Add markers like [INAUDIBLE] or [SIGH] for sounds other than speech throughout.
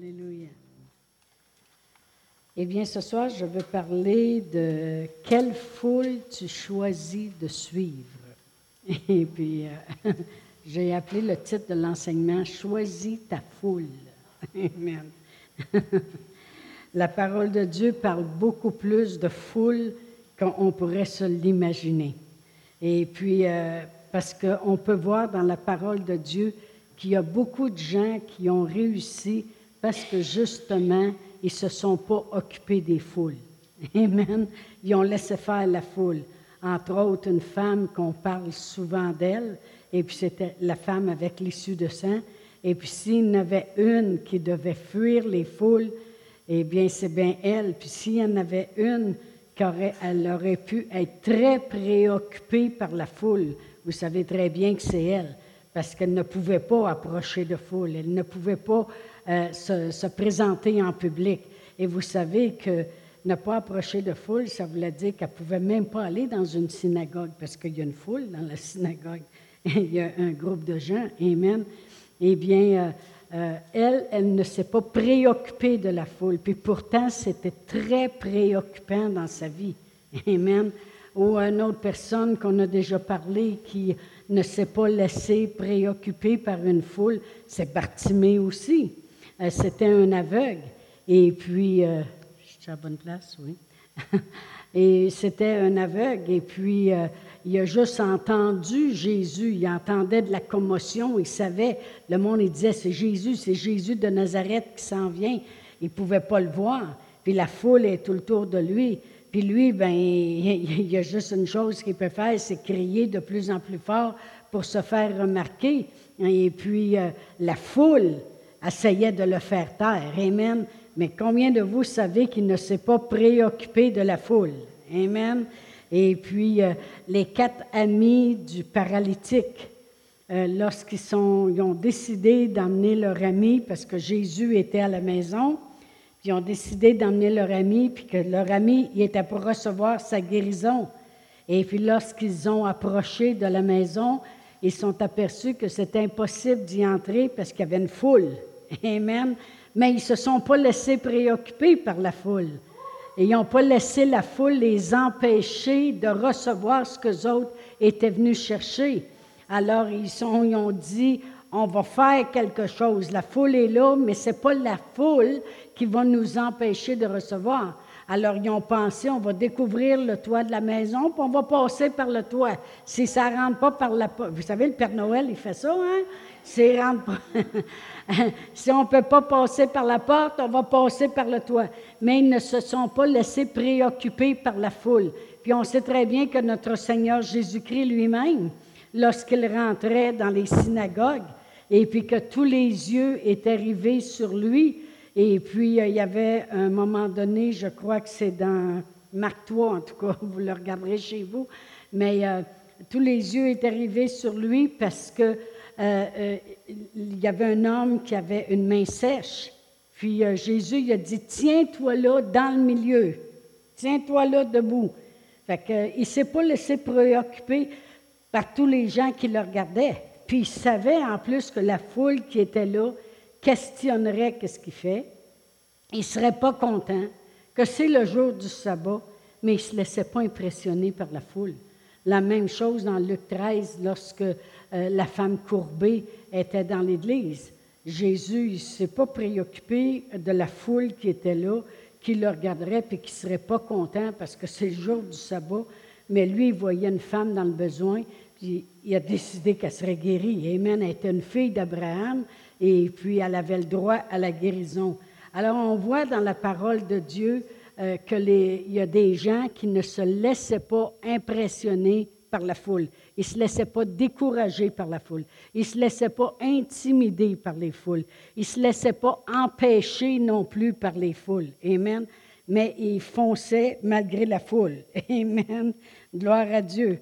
Alléluia. Eh bien, ce soir, je veux parler de quelle foule tu choisis de suivre. [LAUGHS] Et puis, euh, [LAUGHS] j'ai appelé le titre de l'enseignement Choisis ta foule. [LAUGHS] Amen. La parole de Dieu parle beaucoup plus de foule qu'on pourrait se l'imaginer. Et puis, euh, parce qu'on peut voir dans la parole de Dieu qu'il y a beaucoup de gens qui ont réussi parce que justement, ils ne se sont pas occupés des foules. [LAUGHS] Amen. Ils ont laissé faire la foule. Entre autres, une femme qu'on parle souvent d'elle, et puis c'était la femme avec l'issue de sang. Et puis s'il y en avait une qui devait fuir les foules, eh bien c'est bien elle. Puis s'il y en avait une elle aurait pu être très préoccupée par la foule, vous savez très bien que c'est elle, parce qu'elle ne pouvait pas approcher de foule, elle ne pouvait pas euh, se, présenter en public. Et vous savez que ne pas approcher de foule, ça voulait dire qu'elle ne pouvait même pas aller dans une synagogue, parce qu'il y a une foule dans la synagogue. [LAUGHS] Il y a un groupe de gens. Amen. Eh bien, euh, euh, elle, elle ne s'est pas préoccupée de la foule. Puis pourtant, c'était très préoccupant dans sa vie. Amen. Ou une autre personne qu'on a déjà parlé qui ne s'est pas laissé préoccuper par une foule, c'est Bartimée aussi. Euh, c'était un aveugle. Et puis, euh, je suis à bonne place, oui. [LAUGHS] et c'était un aveugle. Et puis, euh, il a juste entendu Jésus. Il entendait de la commotion. Il savait, le monde, il disait, c'est Jésus, c'est Jésus de Nazareth qui s'en vient. Il ne pouvait pas le voir. Puis la foule est tout autour de lui. Puis lui, ben, [LAUGHS] il y a juste une chose qu'il peut faire, c'est crier de plus en plus fort pour se faire remarquer. Et puis la foule, essayait de le faire taire. Amen. Mais combien de vous savez qu'il ne s'est pas préoccupé de la foule? Amen. Et puis, euh, les quatre amis du paralytique, euh, lorsqu'ils ont décidé d'emmener leur ami, parce que Jésus était à la maison, ils ont décidé d'emmener leur ami, puis que leur ami il était pour recevoir sa guérison. Et puis, lorsqu'ils ont approché de la maison, ils sont aperçus que c'était impossible d'y entrer parce qu'il y avait une foule. Amen. Mais ils ne se sont pas laissés préoccuper par la foule. Et ils n'ont pas laissé la foule les empêcher de recevoir ce que les autres étaient venus chercher. Alors, ils, ils ont dit, on va faire quelque chose. La foule est là, mais ce n'est pas la foule qui va nous empêcher de recevoir. Alors, ils ont pensé, on va découvrir le toit de la maison, puis on va passer par le toit. Si ça ne rentre pas par la porte. Vous savez, le Père Noël, il fait ça, hein? Si, rentre pas... [LAUGHS] si on ne peut pas passer par la porte, on va passer par le toit. Mais ils ne se sont pas laissés préoccuper par la foule. Puis on sait très bien que notre Seigneur Jésus-Christ lui-même, lorsqu'il rentrait dans les synagogues, et puis que tous les yeux étaient rivés sur lui, et puis, euh, il y avait un moment donné, je crois que c'est dans Marc 3, en tout cas, [LAUGHS] vous le regarderez chez vous, mais euh, tous les yeux étaient rivés sur lui parce que euh, y avait un homme qui avait une main sèche. Puis Jésus il a dit Tiens-toi là dans le milieu. Tiens-toi là debout. Fait que, il ne s'est pas laissé préoccuper par tous les gens qui le regardaient. Puis il savait en plus que la foule qui était là, questionnerait qu'est-ce qu'il fait. Il ne serait pas content que c'est le jour du sabbat, mais il ne se laissait pas impressionner par la foule. La même chose dans Luc 13, lorsque euh, la femme courbée était dans l'Église. Jésus ne s'est pas préoccupé de la foule qui était là, qui le regarderait et qui ne serait pas content parce que c'est le jour du sabbat. Mais lui, il voyait une femme dans le besoin, puis il a décidé qu'elle serait guérie. Amen. Elle était une fille d'Abraham et puis elle avait le droit à la guérison. Alors on voit dans la parole de Dieu euh, qu'il y a des gens qui ne se laissaient pas impressionner par la foule. Ils ne se laissaient pas décourager par la foule. Ils ne se laissaient pas intimider par les foules. Ils ne se laissaient pas empêcher non plus par les foules. Amen. Mais ils fonçaient malgré la foule. [LAUGHS] Amen. Gloire à Dieu.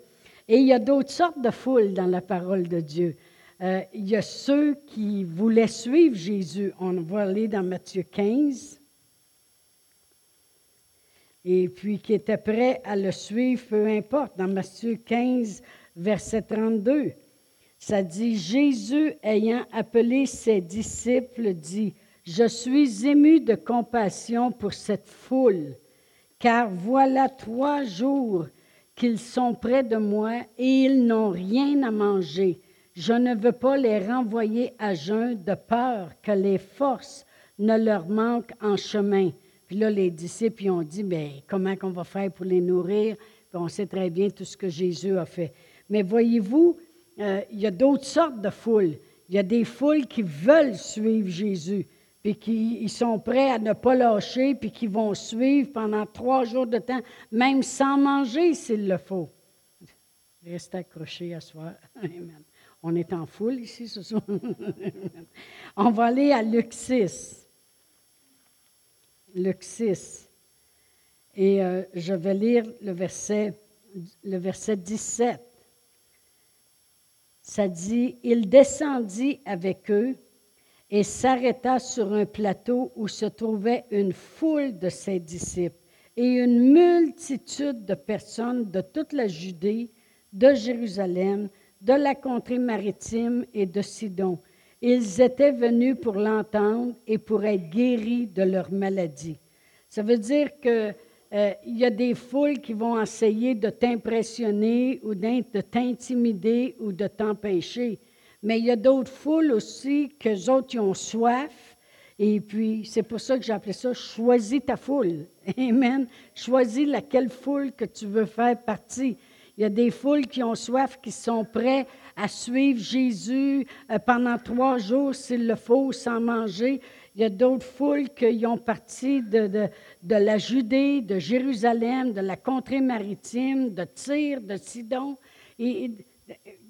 Et il y a d'autres sortes de foules dans la parole de Dieu. Euh, il y a ceux qui voulaient suivre Jésus. On va aller dans Matthieu 15. Et puis qui étaient prêts à le suivre, peu importe. Dans Matthieu 15, verset 32, ça dit Jésus ayant appelé ses disciples dit Je suis ému de compassion pour cette foule, car voilà trois jours qu'ils sont près de moi et ils n'ont rien à manger. Je ne veux pas les renvoyer à jeun de peur que les forces ne leur manquent en chemin. Puis là, les disciples ont dit, mais ben, comment qu'on va faire pour les nourrir? On sait très bien tout ce que Jésus a fait. Mais voyez-vous, euh, il y a d'autres sortes de foules. Il y a des foules qui veulent suivre Jésus, puis qui sont prêts à ne pas lâcher, puis qui vont suivre pendant trois jours de temps, même sans manger s'il le faut. Restez accrochés à soi. [LAUGHS] Amen. On est en foule ici ce soir. [LAUGHS] On va aller à Luc 6. Luc 6. Et euh, je vais lire le verset, le verset 17. Ça dit, il descendit avec eux et s'arrêta sur un plateau où se trouvait une foule de ses disciples et une multitude de personnes de toute la Judée, de Jérusalem, de la contrée maritime et de Sidon ils étaient venus pour l'entendre et pour être guéris de leur maladie. Ça veut dire qu'il euh, y a des foules qui vont essayer de t'impressionner ou de t'intimider ou de t'empêcher. Mais il y a d'autres foules aussi que autres qui ont soif. Et puis, c'est pour ça que appelé ça choisis ta foule. [LAUGHS] Amen. Choisis laquelle foule que tu veux faire partie. Il y a des foules qui ont soif, qui sont prêts à suivre Jésus euh, pendant trois jours s'il le faut, sans manger. Il y a d'autres foules qui ont parti de, de, la Judée, de Jérusalem, de la contrée maritime, de Tyr, de Sidon. Et,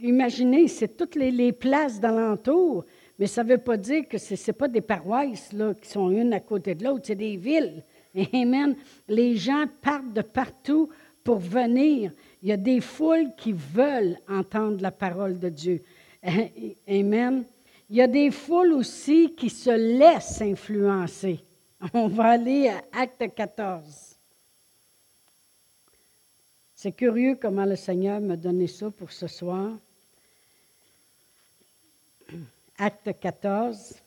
imaginez, c'est toutes les, les places d'alentour, mais ça ne veut pas dire que ce n'est pas des paroisses là, qui sont une à côté de l'autre, c'est des villes. [LAUGHS] Amen. Les gens partent de partout pour venir. Il y a des foules qui veulent entendre la parole de Dieu. [LAUGHS] Amen. Il y a des foules aussi qui se laissent influencer. [LAUGHS] On va aller à Acte 14. C'est curieux comment le Seigneur m'a donné ça pour ce soir. [CLEARS THROAT] Acte 14,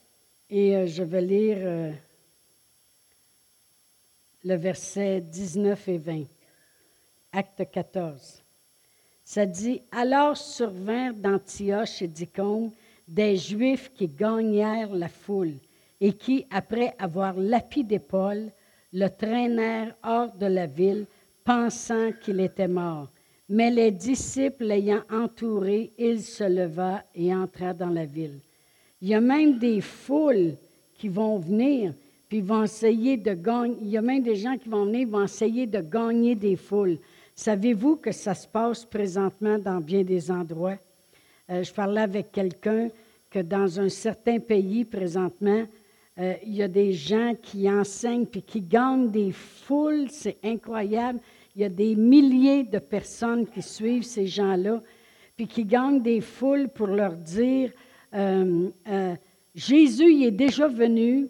et euh, je vais lire euh, le verset 19 et 20. Acte 14. Ça dit Alors survinrent d'Antioche et d'Icône des Juifs qui gagnèrent la foule et qui, après avoir lapidé Paul, le traînèrent hors de la ville, pensant qu'il était mort. Mais les disciples l'ayant entouré, il se leva et entra dans la ville. Il y a même des foules qui vont venir, puis vont essayer de gagner. Il y a même des gens qui vont venir, vont essayer de gagner des foules. Savez-vous que ça se passe présentement dans bien des endroits? Euh, je parlais avec quelqu'un que dans un certain pays présentement, euh, il y a des gens qui enseignent puis qui gagnent des foules, c'est incroyable. Il y a des milliers de personnes qui suivent ces gens-là, puis qui gagnent des foules pour leur dire euh, Jésus il est déjà venu,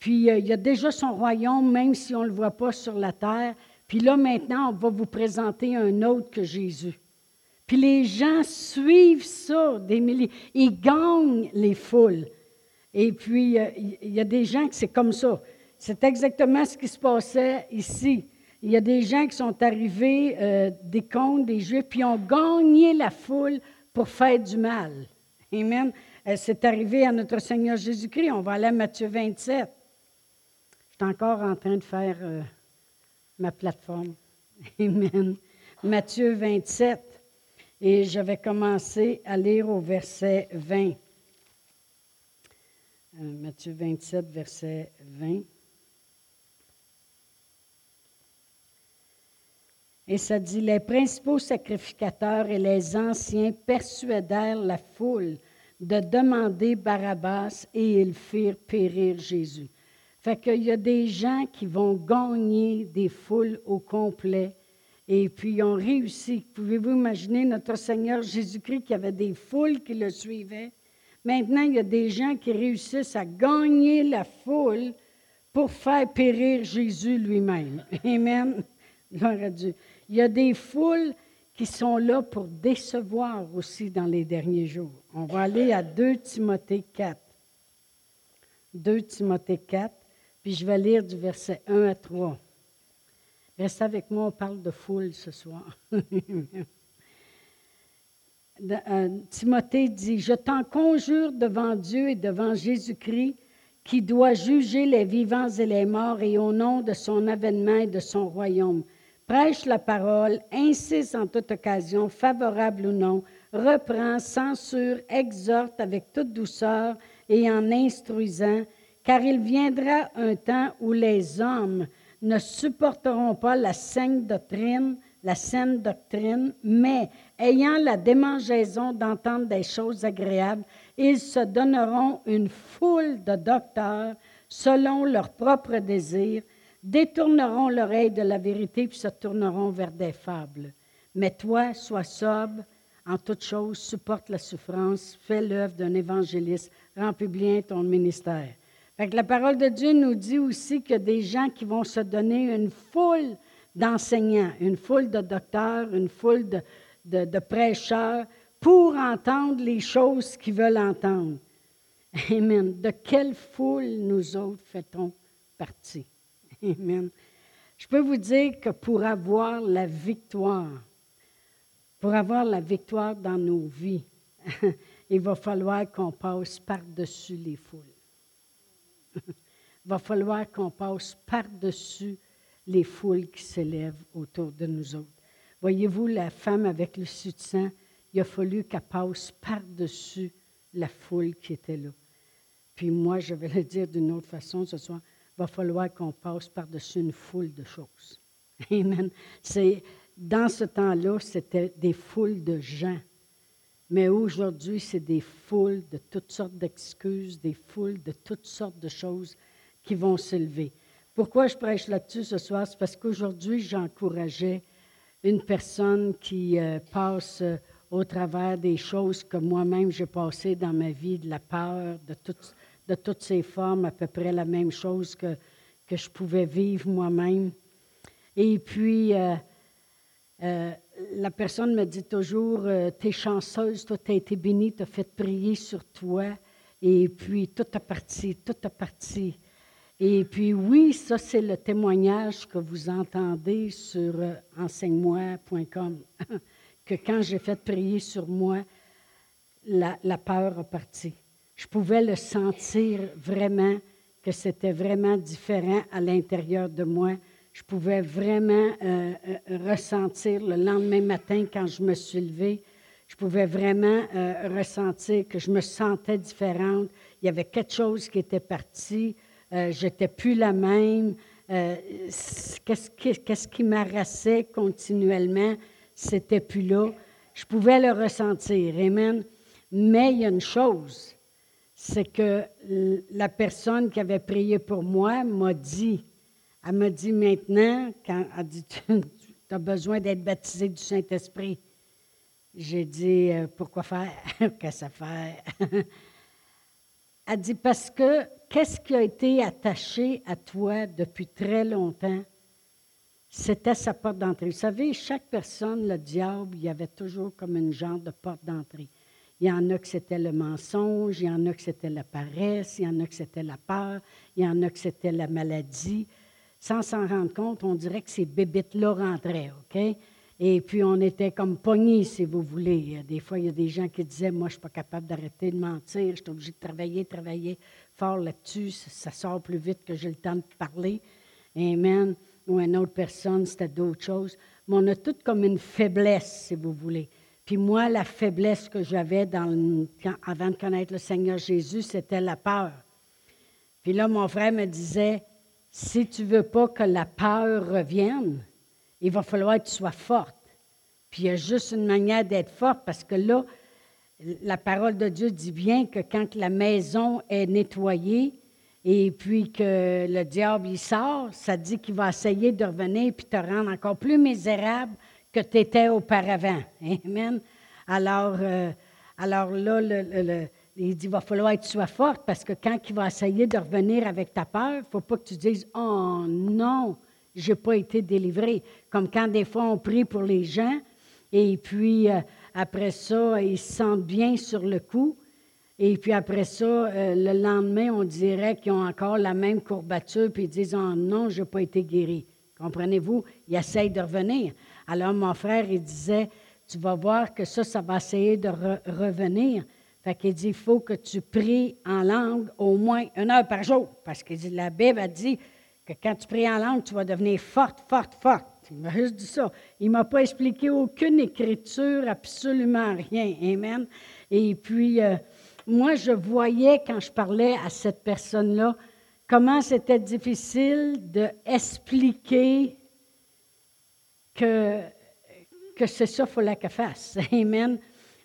puis il y a déjà son royaume, même si on ne le voit pas sur la terre. Puis là, maintenant, on va vous présenter un autre que Jésus. Puis les gens suivent ça, des milliers. Ils gagnent les foules. Et puis, euh, il y a des gens qui c'est comme ça. C'est exactement ce qui se passait ici. Il y a des gens qui sont arrivés, euh, des contes, des juifs, puis ont gagné la foule pour faire du mal. Amen. Euh, c'est arrivé à notre Seigneur Jésus-Christ. On va aller à Matthieu 27. Je suis encore en train de faire ma plateforme. [LAUGHS] Amen. Matthieu 27. Et je vais commencer à lire au verset 20. Euh, Matthieu 27, verset 20. Et ça dit, les principaux sacrificateurs et les anciens persuadèrent la foule de demander Barabbas et ils firent périr Jésus. Fait qu'il y a des gens qui vont gagner des foules au complet. Et puis, ils ont réussi. Pouvez-vous imaginer notre Seigneur Jésus-Christ qui avait des foules qui le suivaient? Maintenant, il y a des gens qui réussissent à gagner la foule pour faire périr Jésus lui-même. [LAUGHS] Amen. Gloire à Dieu. Il y a des foules qui sont là pour décevoir aussi dans les derniers jours. On va aller à 2 Timothée 4. 2 Timothée 4, puis je vais lire du verset 1 à 3. Reste avec moi, on parle de foule ce soir. [LAUGHS] Euh, Timothée dit, Je t'en conjure devant Dieu et devant Jésus-Christ, qui doit juger les vivants et les morts, et au nom de son avènement et de son royaume. Prêche la parole, insiste en toute occasion, favorable ou non, reprend, censure, exhorte avec toute douceur et en instruisant, car il viendra un temps où les hommes ne supporteront pas la saine doctrine, la doctrine, mais ayant la démangeaison d'entendre des choses agréables, ils se donneront une foule de docteurs selon leurs propres désirs, détourneront l'oreille de la vérité puis se tourneront vers des fables. Mais toi, sois sobre en toutes choses, supporte la souffrance, fais l'œuvre d'un évangéliste, remplis bien ton ministère. La parole de Dieu nous dit aussi que des gens qui vont se donner une foule d'enseignants, une foule de docteurs, une foule de, prêcheurs pour entendre les choses qu'ils veulent entendre. Amen. De quelle foule nous autres fait-on partie? Amen. Je peux vous dire que pour avoir la victoire, pour avoir la victoire dans nos vies, [LAUGHS] il va falloir qu'on passe par-dessus les foules. Va falloir qu'on passe par-dessus les foules qui s'élèvent autour de nous autres. Voyez-vous, la femme avec le soutien, il a fallu qu'elle passe par-dessus la foule qui était là. Puis moi, je vais le dire d'une autre façon ce soir, va falloir qu'on passe par-dessus une foule de choses. [LAUGHS] Amen. Dans ce temps-là, c'était des foules de gens. Mais aujourd'hui, c'est des foules de toutes sortes d'excuses, des foules de toutes sortes de choses qui vont s'élever. Pourquoi je prêche là-dessus ce soir? C'est parce qu'aujourd'hui, j'encourageais une personne qui euh, passe euh, au travers des choses que moi-même j'ai passées dans ma vie, de la peur, de, toutes ces formes, à peu près la même chose que, que je pouvais vivre moi-même. Et puis, euh, la personne me dit toujours, euh, tu es chanceuse, toi, tu as été bénie, tu as fait prier sur toi, et puis tout a parti, tout a parti. Et puis oui, ça, c'est le témoignage que vous entendez sur euh, enseigne-moi.com, [LAUGHS] que quand j'ai fait prier sur moi, la, la peur a parti. Je pouvais le sentir vraiment, que c'était vraiment différent à l'intérieur de moi je pouvais vraiment euh, euh, ressentir le lendemain matin quand je me suis levée, je pouvais vraiment euh, ressentir que je me sentais différente. Il y avait quelque chose qui était parti. J'étais plus la même. Qu'est-ce qui, qu'est-ce qui m'arrassait continuellement? C'était plus là. Je pouvais le ressentir. Amen. Mais il y a une chose, c'est que la personne qui avait prié pour moi m'a dit, elle m'a dit maintenant, quand elle dit Tu as besoin d'être baptisé du Saint-Esprit. J'ai dit euh, Pourquoi faire? [LAUGHS] Qu'est-ce à faire [LAUGHS] Elle dit Parce que qu'est-ce qui a été attaché à toi depuis très longtemps? C'était sa porte d'entrée. Vous savez, chaque personne, le diable, il y avait toujours comme une genre de porte d'entrée. Il y en a que c'était le mensonge, il y en a que c'était la paresse, il y en a que c'était la peur, il y en a que c'était la maladie sans s'en rendre compte, on dirait que ces bébites-là rentraient, OK? Et puis, on était comme pognés, si vous voulez. Des fois, il y a des gens qui disaient, moi, je ne suis pas capable d'arrêter de mentir, je suis obligé de travailler, travailler fort là-dessus, ça, sort plus vite que j'ai le temps de parler. Amen. Ou une autre personne, c'était d'autres choses. Mais on a tout comme une faiblesse, si vous voulez. Puis moi, la faiblesse que j'avais avant de connaître le Seigneur Jésus, c'était la peur. Puis là, mon frère me disait, si tu veux pas que la peur revienne, il va falloir que tu sois forte. Puis il y a juste une manière d'être forte parce que là, la parole de Dieu dit bien que quand la maison est nettoyée et puis que le diable y sort, ça dit qu'il va essayer de revenir puis te rendre encore plus misérable que tu étais auparavant. Amen. Alors, euh, alors là, le, il dit, il va falloir tu sois forte parce que quand il va essayer de revenir avec ta peur, il ne faut pas que tu dises, oh non, je n'ai pas été délivré. Comme quand des fois on prie pour les gens et puis euh, après ça, ils se sentent bien sur le coup. Et puis après ça, euh, le lendemain, on dirait qu'ils ont encore la même courbature, puis ils disent oh, Non, je n'ai pas été guéri. Comprenez-vous? Ils essayent de revenir. Alors, mon frère, il disait Tu vas voir que ça, ça va essayer de revenir. Fait qu'il dit Il faut que tu pries en langue au moins une heure par jour. Parce que la Bible a dit que quand tu pries en langue, tu vas devenir forte, forte, forte. Il m'a juste dit ça. Il ne m'a pas expliqué aucune écriture, absolument rien. Amen. Et puis, euh, moi, je voyais quand je parlais à cette personne-là comment c'était difficile d'expliquer que, que c'est ça qu'il fallait qu'elle fasse. [LAUGHS] Amen.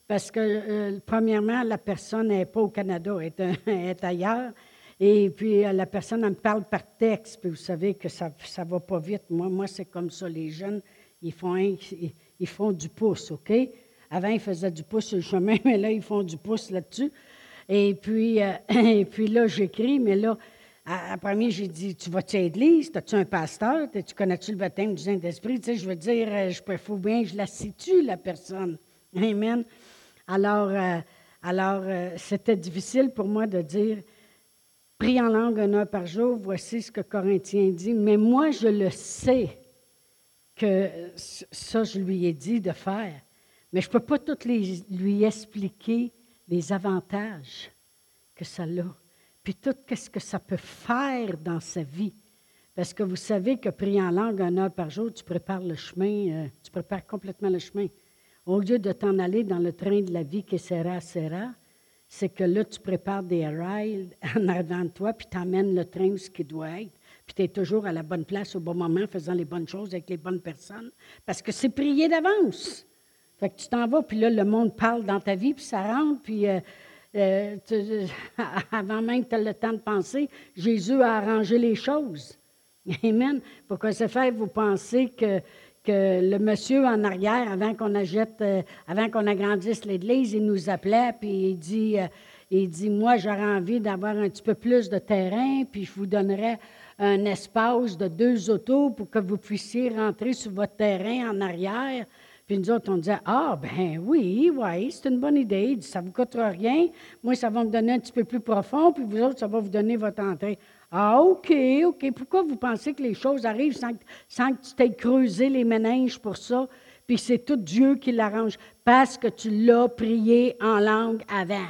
Parce que, euh, premièrement, la personne n'est pas au Canada, [LAUGHS] elle est, ailleurs. Et puis, euh, la personne elle me parle par texte, puis vous savez que ça ne va pas vite. Moi, moi c'est comme ça. Les jeunes, ils font, ils font du pouce, OK? Avant, ils faisaient du pouce sur le chemin, [LAUGHS] mais là, ils font du pouce là-dessus. Et puis, euh, [LAUGHS] et puis là, j'écris, mais là, à, premier, j'ai dit Tu vas-tu à l'église? As-tu un pasteur? Tu connais-tu le baptême du Saint-Esprit? Tu sais, je veux dire, je peux faut bien, je la situe, la personne. Amen. Alors, euh, alors c'était difficile pour moi de dire Prie en langue une heure par jour, voici ce que Corinthien dit. Mais moi, je le sais que ça, je lui ai dit de faire. Mais je ne peux pas tout lui expliquer les avantages que ça a, puis tout ce que ça peut faire dans sa vie. Parce que vous savez que prier en langue une heure par jour, tu prépares le chemin, euh, tu prépares complètement le chemin. Au lieu de t'en aller dans le train de la vie qui sera, sera, c'est que là, tu prépares des rails en avant de toi, puis tu emmènes le train où ce qui doit être. Puis tu es toujours à la bonne place au bon moment, faisant les bonnes choses avec les bonnes personnes. Parce que c'est prier d'avance. Fait que tu t'en vas, puis là, le monde parle dans ta vie, puis ça rentre, puis euh, euh, [LAUGHS] avant même que tu aies le temps de penser, Jésus a arrangé les choses. [LAUGHS] Amen. Pourquoi ça fait vous pensez que, que le monsieur en arrière, avant qu'on achète, euh, avant qu'on agrandisse l'église, il nous appelait, puis il dit, il dit, moi, j'aurais envie d'avoir un petit peu plus de terrain, puis je vous donnerais un espace de deux autos pour que vous puissiez rentrer sur votre terrain en arrière. Puis nous autres, on disait Ah, ben oui, oui, c'est une bonne idée. ça ne vous coûtera rien. Moi, ça va me donner un petit peu plus profond, puis vous autres, ça va vous donner votre entrée. Ah, OK, OK. Pourquoi vous pensez que les choses arrivent sans, que tu t'aies creusé les méninges pour ça? Puis c'est tout Dieu qui l'arrange parce que tu l'as prié en langue avant.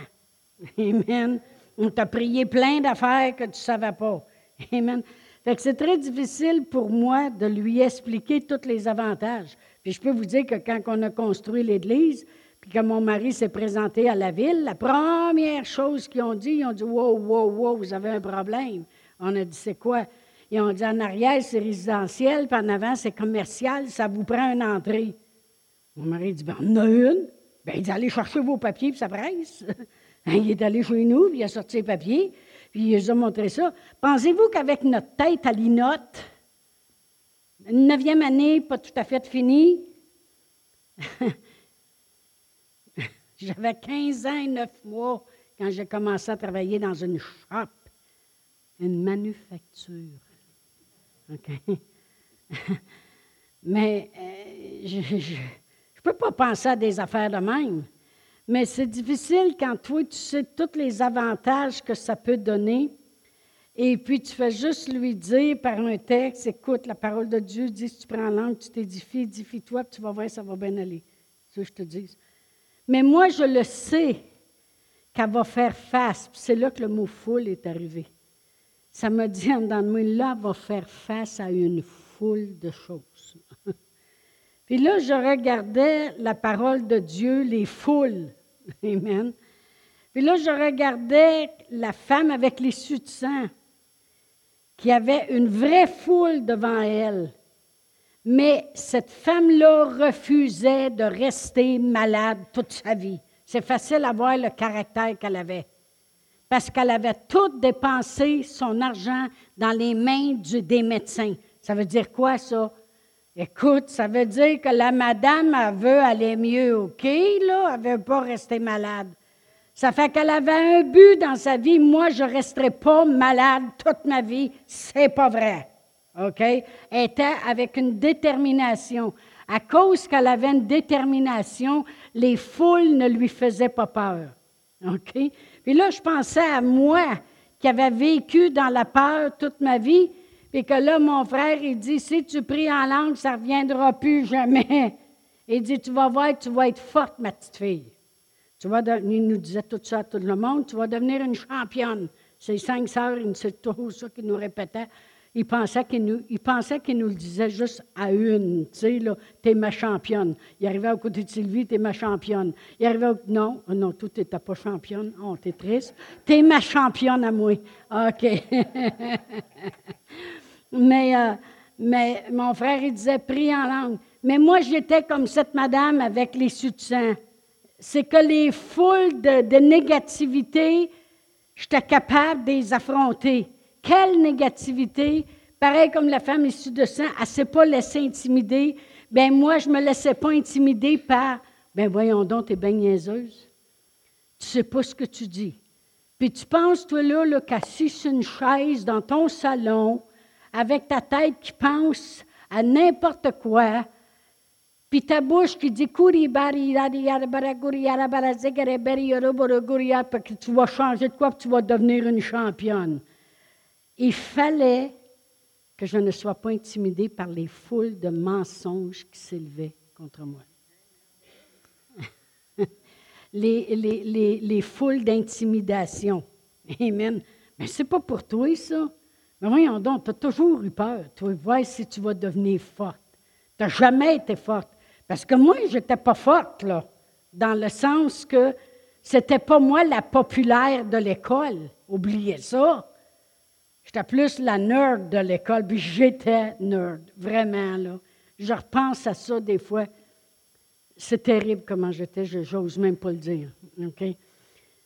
Amen. On t'a prié plein d'affaires que tu ne savais pas. Amen. Fait que c'est très difficile pour moi de lui expliquer tous les avantages. Puis je peux vous dire que quand on a construit l'Église, puis que mon mari s'est présenté à la ville, la première chose qu'ils ont dit, ils ont dit Wow, wow, wow, vous avez un problème. On a dit C'est quoi? Ils ont dit En arrière, c'est résidentiel, puis en avant, c'est commercial, ça vous prend une entrée. Mon mari dit Ben, on a une. Ben, il dit Allez chercher vos papiers, puis ça presse. [LAUGHS] il est allé chez nous, puis il a sorti ses papiers, puis il nous a montré ça. Pensez-vous qu'avec notre tête à l'inote, une neuvième année, pas tout à fait finie. [LAUGHS] J'avais 15 ans et 9 mois quand j'ai commencé à travailler dans une shop, une manufacture. OK? [LAUGHS] Mais euh, je ne peux pas penser à des affaires de même. Mais c'est difficile quand toi, tu sais tous les avantages que ça peut donner et puis tu fais juste lui dire par un texte, écoute, la parole de Dieu dit, si tu prends langue, tu t'édifies, édifie-toi, puis tu vas voir, ça va bien aller. C'est ça que je te dis. Mais moi, je le sais qu'elle va faire face. c'est là que le mot foule est arrivé. Ça m'a dit en dedans de moi, là, va faire face à une foule de choses. [LAUGHS] puis là, je regardais la parole de Dieu, les foules. [LAUGHS] Amen. Puis là, je regardais la femme avec les suits de sang qui avait une vraie foule devant elle. Mais cette femme-là refusait de rester malade toute sa vie. C'est facile à voir le caractère qu'elle avait. Parce qu'elle avait tout dépensé son argent dans les mains des médecins. Ça veut dire quoi, ça? Écoute, ça veut dire que la madame, veut aller mieux, OK, là? Elle ne veut pas rester malade. Ça fait qu'elle avait un but dans sa vie. Moi, je ne resterai pas malade toute ma vie. C'est pas vrai. OK? Elle était avec une détermination. À cause qu'elle avait une détermination, les foules ne lui faisaient pas peur. OK? Puis là, je pensais à moi qui avait vécu dans la peur toute ma vie, puis que là, mon frère, il dit, si tu pries en langue, ça ne reviendra plus jamais. [LAUGHS] Il dit, tu vas voir, tu vas être forte, ma petite fille. Tu vas il nous disait tout ça à tout le monde, tu vas devenir une championne. Ces cinq sœurs, c'est tout ça qu'ils nous répétaient. Ils pensaient qu'ils nous, nous le disaient juste à une. Tu sais, là, t'es ma championne. Il arrivait au côté de Sylvie, t'es ma championne. Il arrivait au, non, non, tout t'étais pas championne. Oh, t'es triste. T'es ma championne à moi. OK. [LAUGHS] mais, euh, mais mon frère, il disait, prie en langue. Mais moi, j'étais comme cette madame avec les sang. C'est que les foules de, négativité, j'étais capable de les affronter. Quelle négativité! Pareil comme la femme issue de sang, elle ne s'est pas laissée intimider. Ben moi, je ne me laissais pas intimider par, ben voyons donc, tu es bien niaiseuse. Tu ne sais pas ce que tu dis. Puis tu penses, toi, là, là qu'assis sur une chaise dans ton salon, avec ta tête qui pense à n'importe quoi, puis ta bouche qui dit que tu vas changer de quoi, tu vas devenir une championne. Il fallait que je ne sois pas intimidée par les foules de mensonges qui s'élevaient contre moi. [LAUGHS] les, les, les, les foules d'intimidation. Amen. Mais c'est pas pour toi, ça. Mais voyons donc, tu as toujours eu peur. Tu vois si tu vas devenir forte. Tu n'as jamais été forte. Parce que moi, je n'étais pas forte, là, dans le sens que c'était pas moi la populaire de l'école. Oubliez ça. J'étais plus la nerd de l'école, puis j'étais nerd, vraiment, là. Je repense à ça des fois. C'est terrible comment j'étais, je n'ose même pas le dire.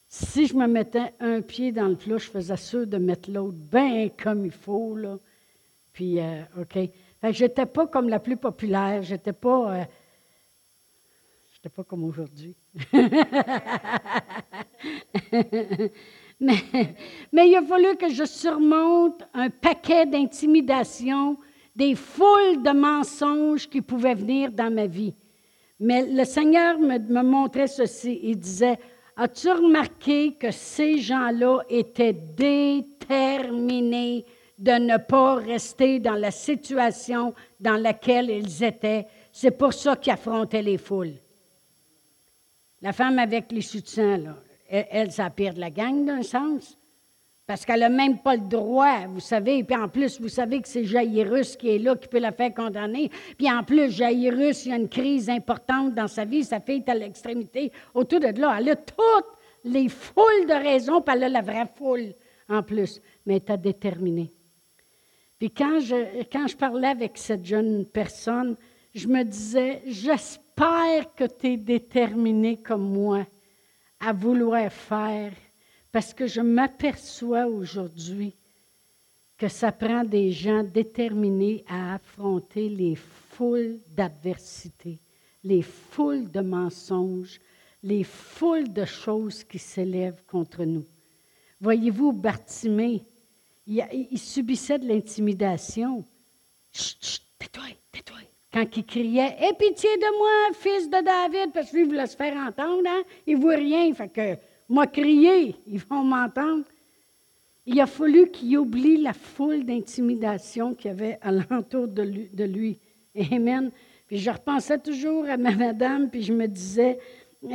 Si je me mettais un pied dans le flou, je faisais sûr de mettre l'autre bien comme il faut, là. Puis, euh, OK? J'étais pas comme la plus populaire, j'étais pas... Euh, j'étais pas comme aujourd'hui. [LAUGHS] [LAUGHS] mais, il a fallu que je surmonte un paquet d'intimidations, des foules de mensonges qui pouvaient venir dans ma vie. Mais le Seigneur me, me montrait ceci. Il disait, As-tu remarqué que ces gens-là étaient déterminés de ne pas rester dans la situation dans laquelle ils étaient? C'est pour ça qu'ils affrontaient les foules. La femme avec les soutiens, là, elle, elle pire de la gang d'un sens. Parce qu'elle n'a même pas le droit, vous savez. Puis en plus, vous savez que c'est Jairus qui est là, qui peut la faire condamner. Puis en plus, Jairus, il y a une crise importante dans sa vie. Sa fille est à l'extrémité. Autour de là, elle a toutes les foules de raisons, puis elle a la vraie foule en plus. Mais elle est déterminée. Puis quand je, quand je parlais avec cette jeune personne, je me disais, j'espère que tu es déterminé comme moi à vouloir faire parce que je m'aperçois aujourd'hui que ça prend des gens déterminés à affronter les foules d'adversité, les foules de mensonges, les foules de choses qui s'élèvent contre nous. Voyez-vous, Bartimée, il, subissait de l'intimidation. Chut, chut, tais-toi, tais-toi. Quand il criait Aie pitié de moi, fils de David, parce que lui voulait se faire entendre, hein? il ne voit rien. Fait que m'a crié, ils vont m'entendre. Il a fallu qu'il oublie la foule d'intimidation qu'il y avait alentour de de lui. Amen. Puis je repensais toujours à ma madame, puis je me disais, [LAUGHS]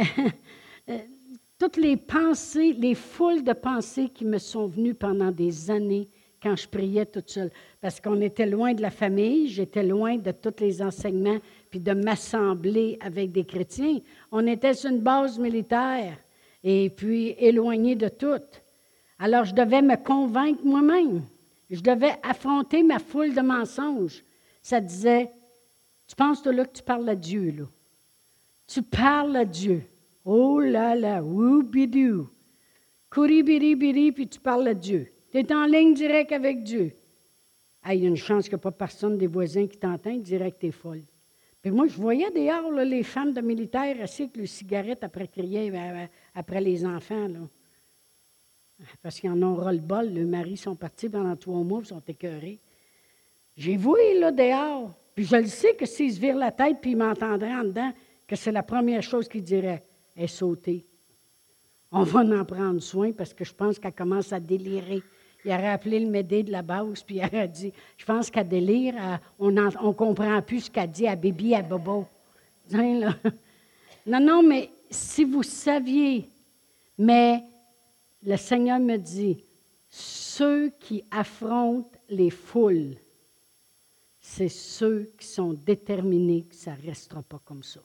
toutes les pensées, les foules de pensées qui me sont venues pendant des années quand je priais toute seule. Parce qu'on était loin de la famille, j'étais loin de tous les enseignements, puis de m'assembler avec des chrétiens. On était sur une base militaire et puis éloigné de tout. Alors je devais me convaincre moi-même. Je devais affronter ma foule de mensonges. Ça disait, tu penses là que tu parles à Dieu, là? Tu parles à Dieu. Oh là là, oubidou. biri puis tu parles à Dieu. Tu es en ligne directe avec Dieu. il y a une chance qu'il n'y a pas personne des voisins qui t'entendent, direct, tu es folle. Puis moi, je voyais dehors les femmes de militaires assis avec le cigarette après crier ben, ben, après les enfants. Parce qu'ils en ont ras-le-bol. Le mari sont partis pendant trois mois, ils sont écœurés. J'ai vu là dehors. Puis je le sais que s'ils se virent la tête puis ils m'entendraient en dedans, que c'est la première chose qu'ils diraient est sauté. on va en prendre soin parce que je pense qu'elle commence à délirer. Il aurait appelé le médé de la base, puis il aurait dit Je pense qu'elle délire, on ne comprend plus ce qu'elle dit à Bibi, à Bobo. Hein, non, non, mais si vous saviez, mais le Seigneur me dit ceux qui affrontent les foules, c'est ceux qui sont déterminés que ça ne restera pas comme ça.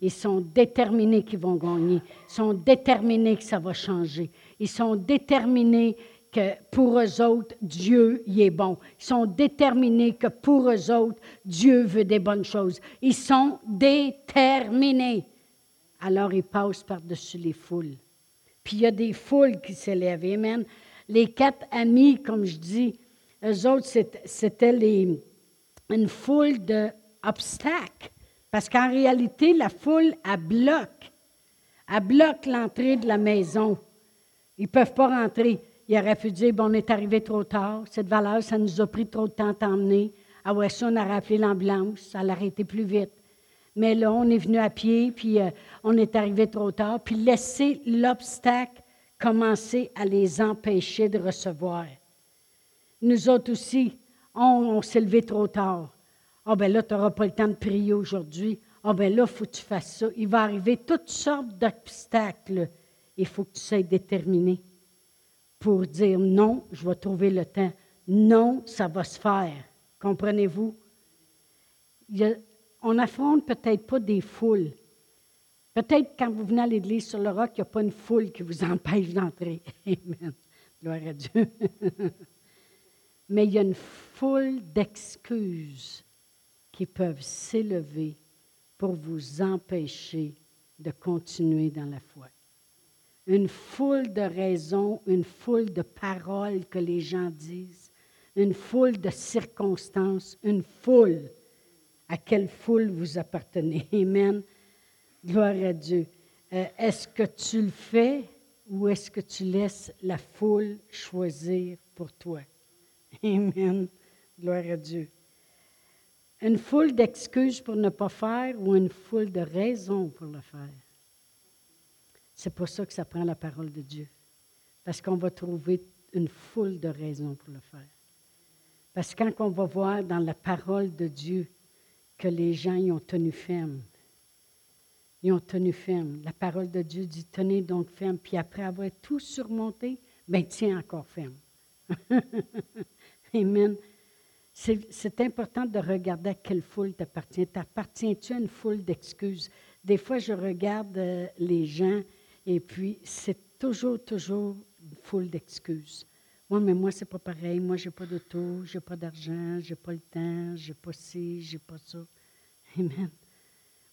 Ils sont déterminés qu'ils vont gagner. Ils sont déterminés que ça va changer. Ils sont déterminés que pour eux autres, Dieu y est bon. Ils sont déterminés que pour eux autres, Dieu veut des bonnes choses. Ils sont déterminés. Alors ils passent par-dessus les foules. Puis il y a des foules qui s'élèvent. Amen. Les quatre amis, comme je dis, eux autres, c'était une foule d'obstacles. Parce qu'en réalité, la foule, elle bloque. Elle bloque l'entrée de la maison. Ils ne peuvent pas rentrer. Il aurait pu dire, bon, on est arrivé trop tard. Cette valeur, ça nous a pris trop de temps à t'emmener. Ouais, ça, on a rappelé l'ambulance. Ça l'aurait été plus vite. Mais là, on est venu à pied, puis euh, on est arrivé trop tard. Puis laisser l'obstacle commencer à les empêcher de recevoir. Nous autres aussi, on s'est levé trop tard. Ah, ben là, tu n'auras pas le temps de prier aujourd'hui. Ah, ben là, il faut que tu fasses ça. Il va arriver toutes sortes d'obstacles. Il faut que tu sois déterminé pour dire non, je vais trouver le temps. Non, ça va se faire. Comprenez-vous? on n'affronte peut-être pas des foules. Peut-être quand vous venez à l'église sur le roc, il n'y a pas une foule qui vous [LAUGHS] empêche d'entrer. Amen. Gloire à Dieu. [LAUGHS] Mais il y a une foule d'excuses qui peuvent s'élever pour vous empêcher de continuer dans la foi. Une foule de raisons, une foule de paroles que les gens disent, une foule de circonstances, une foule. À quelle foule vous appartenez? [LAUGHS] Amen. Gloire à Dieu. Euh, est-ce que tu le fais ou est-ce que tu laisses la foule choisir pour toi? [LAUGHS] Amen. Gloire à Dieu. Une foule d'excuses pour ne pas faire ou une foule de raisons pour le faire? C'est pour ça que ça prend la parole de Dieu. Parce qu'on va trouver une foule de raisons pour le faire. Parce que quand on va voir dans la parole de Dieu que les gens y ont tenu ferme, ils ont tenu ferme. La parole de Dieu dit tenez donc ferme, puis après avoir tout surmonté, ben tiens encore ferme. [LAUGHS] Amen. C'est important de regarder à quelle foule t'appartient. T'appartiens-tu à une foule d'excuses? Des fois, je regarde euh, les gens et puis c'est toujours, toujours une foule d'excuses. Moi, mais moi, c'est pas pareil. Moi, j'ai pas d'auto, j'ai pas d'argent, j'ai pas le temps, j'ai pas ci, j'ai pas ça. Amen.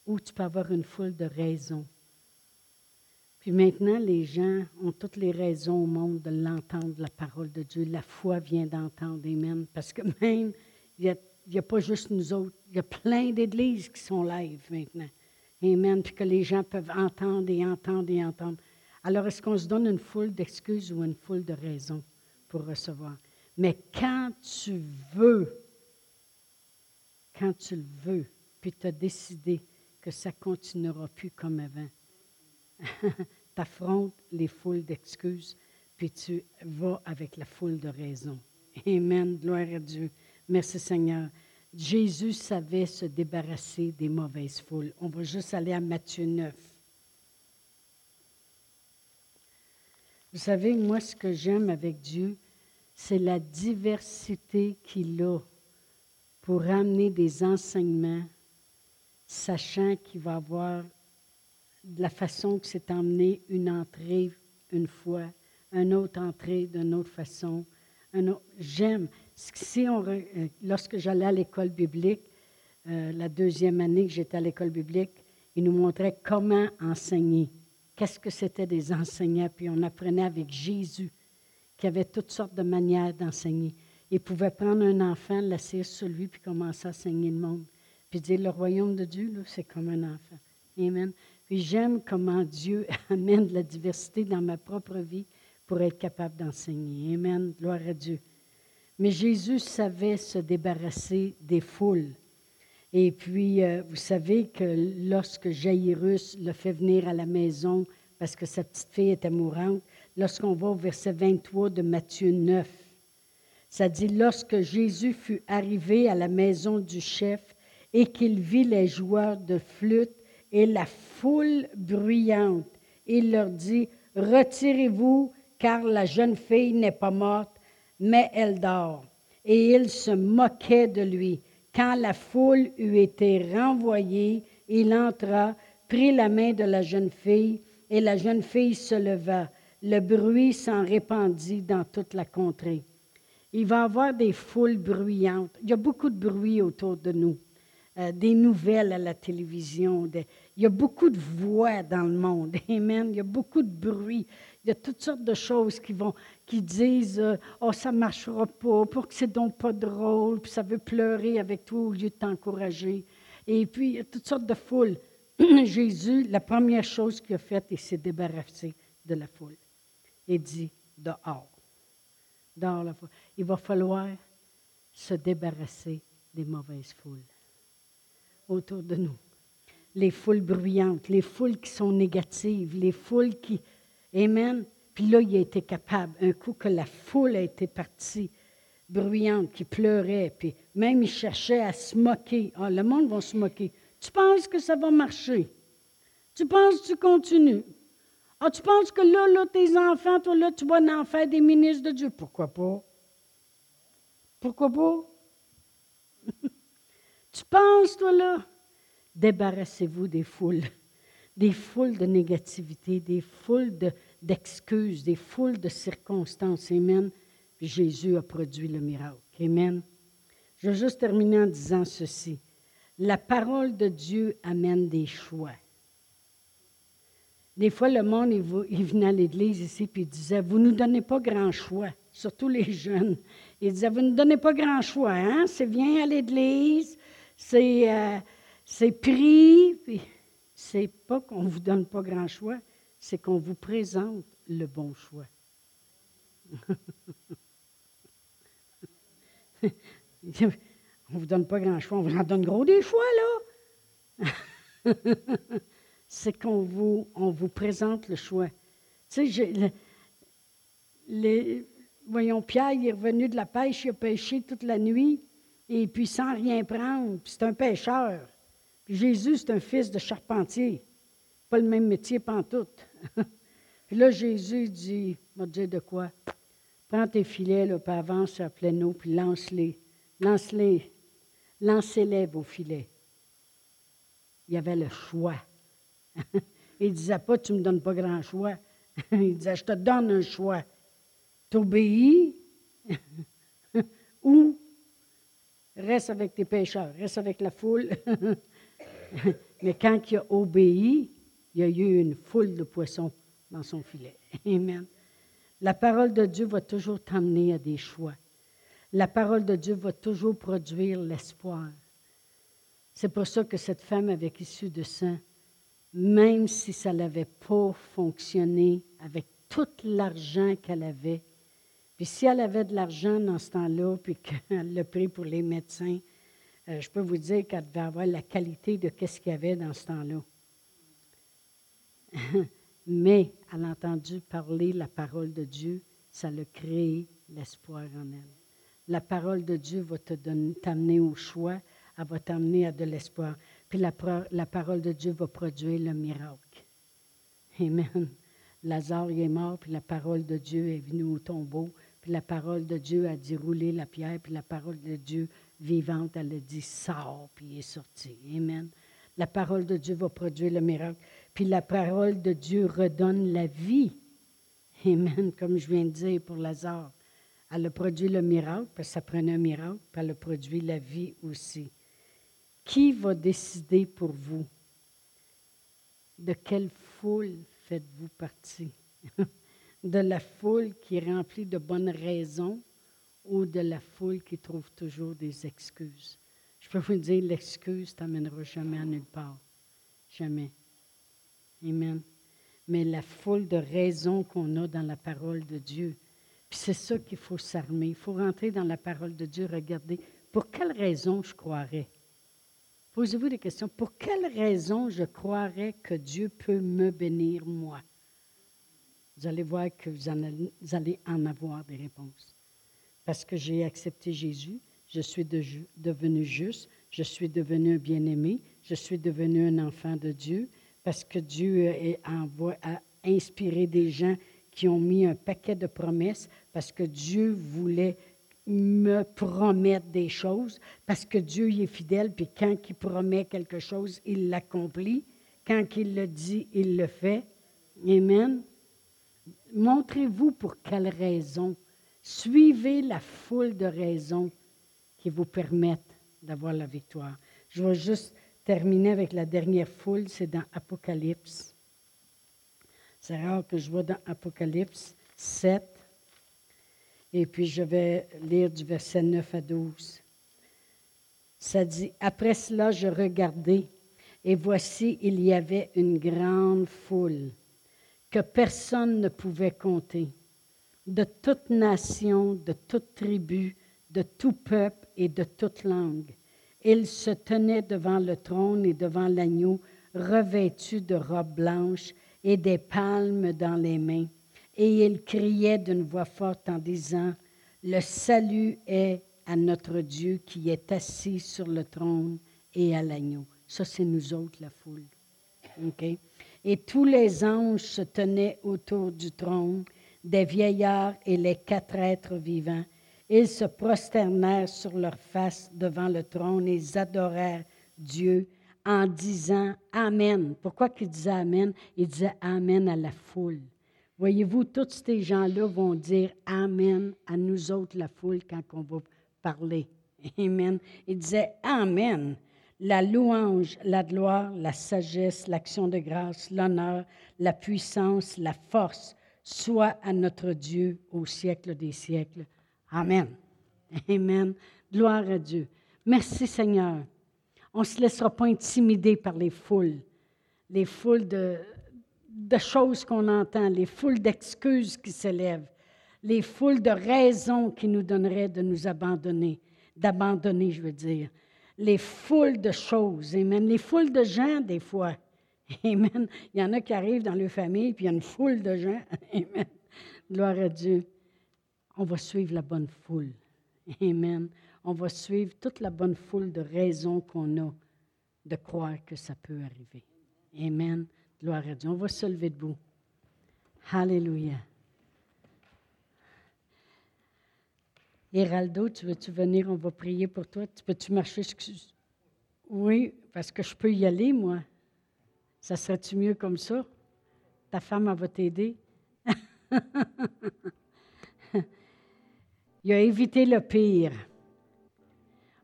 Ou tu peux avoir une foule de raisons. Puis maintenant, les gens ont toutes les raisons au monde de l'entendre, la parole de Dieu. La foi vient d'entendre. Amen. Parce que même, il n'y a, pas juste nous autres. Il y a plein d'églises qui sont live maintenant. Amen. Puis que les gens peuvent entendre et entendre et entendre. Alors, est-ce qu'on se donne une foule d'excuses ou une foule de raisons pour recevoir? Mais quand tu veux, quand tu le veux, puis tu as décidé que ça continuera plus comme avant, [LAUGHS] tu affrontes les foules d'excuses, puis tu vas avec la foule de raisons. Amen. Gloire à Dieu. Merci Seigneur. Jésus savait se débarrasser des mauvaises foules. On va juste aller à Matthieu 9. Vous savez, moi, ce que j'aime avec Dieu, c'est la diversité qu'il a pour amener des enseignements, sachant qu'il va avoir de la façon que c'est emmené une entrée une fois, une autre entrée d'une autre façon. J'aime. Euh, lorsque j'allais à l'école biblique, euh, la deuxième année que j'étais à l'école biblique, ils nous montraient comment enseigner. Qu'est-ce que c'était des enseignants? Puis on apprenait avec Jésus, qui avait toutes sortes de manières d'enseigner. Il pouvait prendre un enfant, l'asseoir sur lui, puis commencer à enseigner le monde. Puis dire, le royaume de Dieu, c'est comme un enfant. Amen. Puis j'aime comment Dieu [LAUGHS] amène de la diversité dans ma propre vie pour être capable d'enseigner. Amen. Gloire à Dieu. Mais Jésus savait se débarrasser des foules. Et puis, euh, vous savez que lorsque Jairus le fait venir à la maison parce que sa petite fille était mourante. Lorsqu'on va au verset 23 de Matthieu 9, ça dit, lorsque Jésus fut arrivé à la maison du chef et qu'il vit les joueurs de flûte et la foule bruyante, il leur dit, retirez-vous, car la jeune fille n'est pas morte, mais elle dort. Et il se moquait de lui. Quand la foule eut été renvoyée, il entra, prit la main de la jeune fille, et la jeune fille se leva. Le bruit s'en répandit dans toute la contrée il va y avoir des foules bruyantes. Il y a beaucoup de bruit autour de nous, euh, des nouvelles à la télévision. il y a beaucoup de voix dans le monde. [LAUGHS] Amen. Il y a beaucoup de bruit. Il y a toutes sortes de choses qui vont, qui disent, euh, oh ça marchera pas, pour que c'est donc pas drôle, puis ça veut pleurer avec toi au lieu de t'encourager. Et puis il y a toutes sortes de foules. [CLEARS THROAT] Jésus, la première chose qu'il a faite, il s'est débarrassé de la foule et dit dehors il va falloir se débarrasser des mauvaises foules autour de nous. Les foules bruyantes, les foules qui sont négatives, les foules qui... Amen. Puis là, il a été capable, un coup que la foule a été partie, bruyante, qui pleurait, puis même il cherchait à se moquer. Ah, le monde va se moquer. Tu penses que ça va marcher? Tu penses que tu continues? Ah, tu penses que là, là, tes enfants, toi, là, tu vas en faire des ministres de Dieu? Pourquoi pas? Pourquoi pas? [LAUGHS] tu penses, toi, là? Débarrassez-vous des foules, des foules de négativité, des foules d'excuses, des foules de circonstances. Amen. Jésus a produit le miracle. Amen. Je vais juste terminer en disant ceci. La parole de Dieu amène des choix. Des fois, le monde, il, venait à l'église ici, puis il disait, vous ne nous donnez pas grand choix, surtout les [LAUGHS] jeunes. Il disait, vous ne nous donnez pas grand choix, hein? C'est viens à l'église, c'est, euh, pris, puis c'est pas qu'on ne vous donne pas grand choix, c'est qu'on vous présente le bon choix. [LAUGHS] on ne vous donne pas grand choix, on vous en donne gros des choix, là. [LAUGHS] c'est qu'on vous, on vous présente le choix. Tu sais, voyons, Pierre, il est revenu de la pêche, il a pêché toute la nuit, et puis sans rien prendre, c'est un pêcheur. Jésus, c'est un fils de charpentier. Pas le même métier pantoute. [LAUGHS] puis là, Jésus dit, m'a dit de quoi? Prends tes filets, là, puis avance à eau, puis lance-les. Lance-les. Lancez-les, vos filets. Il y avait le choix. [LAUGHS] il ne disait pas, tu ne me donnes pas grand choix. [LAUGHS] il disait, je te donne un choix. T'obéis ou reste avec tes pécheurs, reste avec la foule. [LAUGHS] Mais quand il a obéi, il y a eu une foule de poissons dans son filet. [LAUGHS] Amen. La parole de Dieu va toujours t'amener à des choix. La parole de Dieu va toujours produire l'espoir. C'est pour ça que cette femme avec issue de sang, même si ça n'avait pas fonctionné avec tout l'argent qu'elle avait. Puis si elle avait de l'argent dans ce temps-là, puis [LAUGHS] qu'elle l'a pris pour les médecins, je peux vous dire qu'elle devait avoir la qualité de ce qu'il y avait dans ce temps-là. [LAUGHS] Mais elle a entendu parler la parole de Dieu, ça a créé l'espoir en elle. La parole de Dieu va t'amener au choix, elle va t'amener à de l'espoir. Puis la, la, parole de Dieu va produire le miracle. Amen. Lazare est mort, puis la parole de Dieu est venue au tombeau, puis la parole de Dieu a dit rouler la pierre, puis la parole de Dieu vivante, elle a dit sort, puis est sorti. Amen. La parole de Dieu va produire le miracle. Puis la parole de Dieu redonne la vie. Amen, comme je viens de dire pour Lazare. Elle a produit le miracle, parce que ça prenait un miracle, puis elle a produit la vie aussi. Qui va décider pour vous? De quelle foule faites-vous partie? [LAUGHS] de la foule qui est remplie de bonnes raisons ou de la foule qui trouve toujours des excuses? Je peux vous dire, l'excuse ne t'amènera jamais à nulle part. Jamais. Amen. Mais la foule de raisons qu'on a dans la parole de Dieu, puis c'est ça qu'il faut s'armer. Il faut rentrer dans la parole de Dieu, regarder pour quelle raison je croirais. Posez-vous des questions. Pour quelle raison je croirais que Dieu peut me bénir, moi? vous allez voir que vous, allez en avoir des réponses. Parce que j'ai accepté Jésus, je suis devenu juste, je suis devenu un bien-aimé, je suis devenu un enfant de Dieu, parce que Dieu a inspiré des gens qui ont mis un paquet de promesses, parce que Dieu voulait me promettre des choses, parce que Dieu est fidèle, puis quand il promet quelque chose, il l'accomplit. Quand il le dit, il le fait. Amen. Montrez-vous pour quelle raison. Suivez la foule de raisons qui vous permettent d'avoir la victoire. Je vais juste terminer avec la dernière foule, c'est dans Apocalypse. C'est rare que je vois dans Apocalypse 7. Et puis je vais lire du verset 9 à 12. Ça dit, Après cela, je regardais, et voici, il y avait une grande foule que personne ne pouvait compter, de toute nation, de toute tribu, de tout peuple et de toute langue. Ils se tenaient devant le trône et devant l'agneau, revêtus de robes blanches et des palmes dans les mains. Et ils criaient d'une voix forte en disant, Le salut est à notre Dieu qui est assis sur le trône et à l'agneau. Ça, c'est nous autres, la foule. Et tous les anges se tenaient autour du trône, des vieillards et les quatre êtres vivants. Ils se prosternèrent sur leur face devant le trône et ils adorèrent Dieu en disant Amen. Pourquoi qu'ils disaient Amen? Ils disaient Amen à la foule. Voyez-vous, tous ces gens-là vont dire Amen à nous autres, la foule, quand on va parler. [LAUGHS] Amen. Ils disaient Amen la louange, la gloire, la sagesse, l'action de grâce, l'honneur, la puissance, la force, soit à notre Dieu au siècle des siècles. Amen. Amen. Gloire à Dieu. Merci Seigneur. On ne se laissera pas intimider par les foules, les foules de, de choses qu'on entend, les foules d'excuses qui s'élèvent, les foules de raisons qui nous donneraient de nous abandonner, d'abandonner, je veux dire les foules de choses. Amen. Les foules de gens, des fois. [LAUGHS] Amen. Il y en a qui arrivent dans leur famille, puis il y a une foule de gens. [LAUGHS] Amen. Gloire à Dieu. On va suivre la bonne foule. Amen. On va suivre toute la bonne foule de raisons qu'on a de croire que ça peut arriver. Amen. Gloire à Dieu. On va se lever debout. Alléluia. Héraldo, tu veux-tu venir? On va prier pour toi. Tu peux-tu marcher? Oui, parce que je peux y aller, moi. Ça serait-tu mieux comme ça? Ta femme, elle va t'aider. [LAUGHS] Il a évité le pire.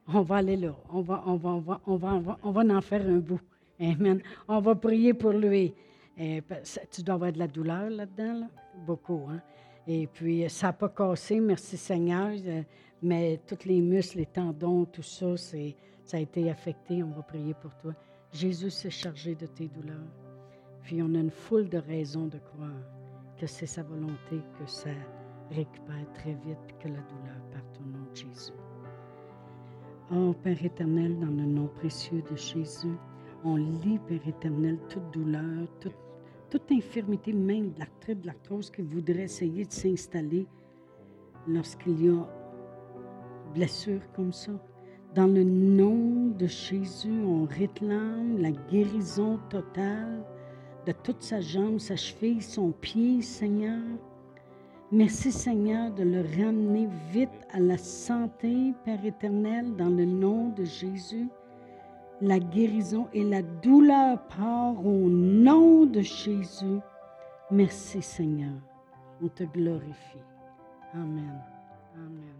On va aller là. On va, on va, on va, on va, on va, en faire un bout. Amen. On va prier pour lui. Tu dois avoir de la douleur là-dedans, là? Beaucoup, hein? Et puis, ça n'a pas cassé, merci Seigneur, euh, mais tous les muscles, les tendons, tout ça, ça a été affecté. On va prier pour toi. Jésus s'est chargé de tes douleurs. Puis, on a une foule de raisons de croire que c'est sa volonté que ça récupère très vite que la douleur parte au nom de Jésus. Oh Père éternel, dans le nom précieux de Jésus, on lit, Père éternel, toute douleur, toute toute infirmité, même de l'arthrite, de l'arthrose, qui voudrait essayer de s'installer lorsqu'il y a blessure comme ça. Dans le nom de Jésus, on réclame la guérison totale de toute sa jambe, sa cheville, son pied, Seigneur. Merci, Seigneur, de le ramener vite à la santé, Père éternel, dans le nom de Jésus la guérison et la douleur part au nom de Jésus. Merci Seigneur. On te glorifie. Amen. Amen.